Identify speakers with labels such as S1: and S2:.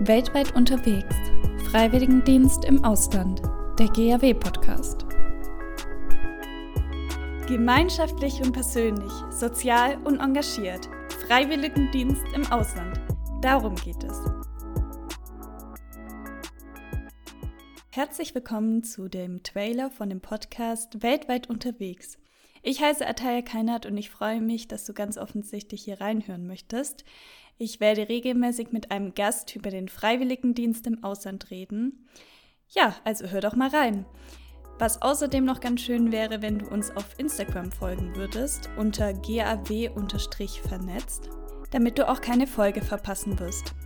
S1: Weltweit unterwegs. Freiwilligendienst im Ausland. Der GAW-Podcast. Gemeinschaftlich und persönlich, sozial und engagiert. Freiwilligendienst im Ausland. Darum geht es. Herzlich willkommen zu dem Trailer von dem Podcast Weltweit unterwegs. Ich heiße Ataya Keinert und ich freue mich, dass du ganz offensichtlich hier reinhören möchtest. Ich werde regelmäßig mit einem Gast über den Freiwilligendienst im Ausland reden. Ja, also hör doch mal rein. Was außerdem noch ganz schön wäre, wenn du uns auf Instagram folgen würdest, unter gaw-vernetzt, damit du auch keine Folge verpassen wirst.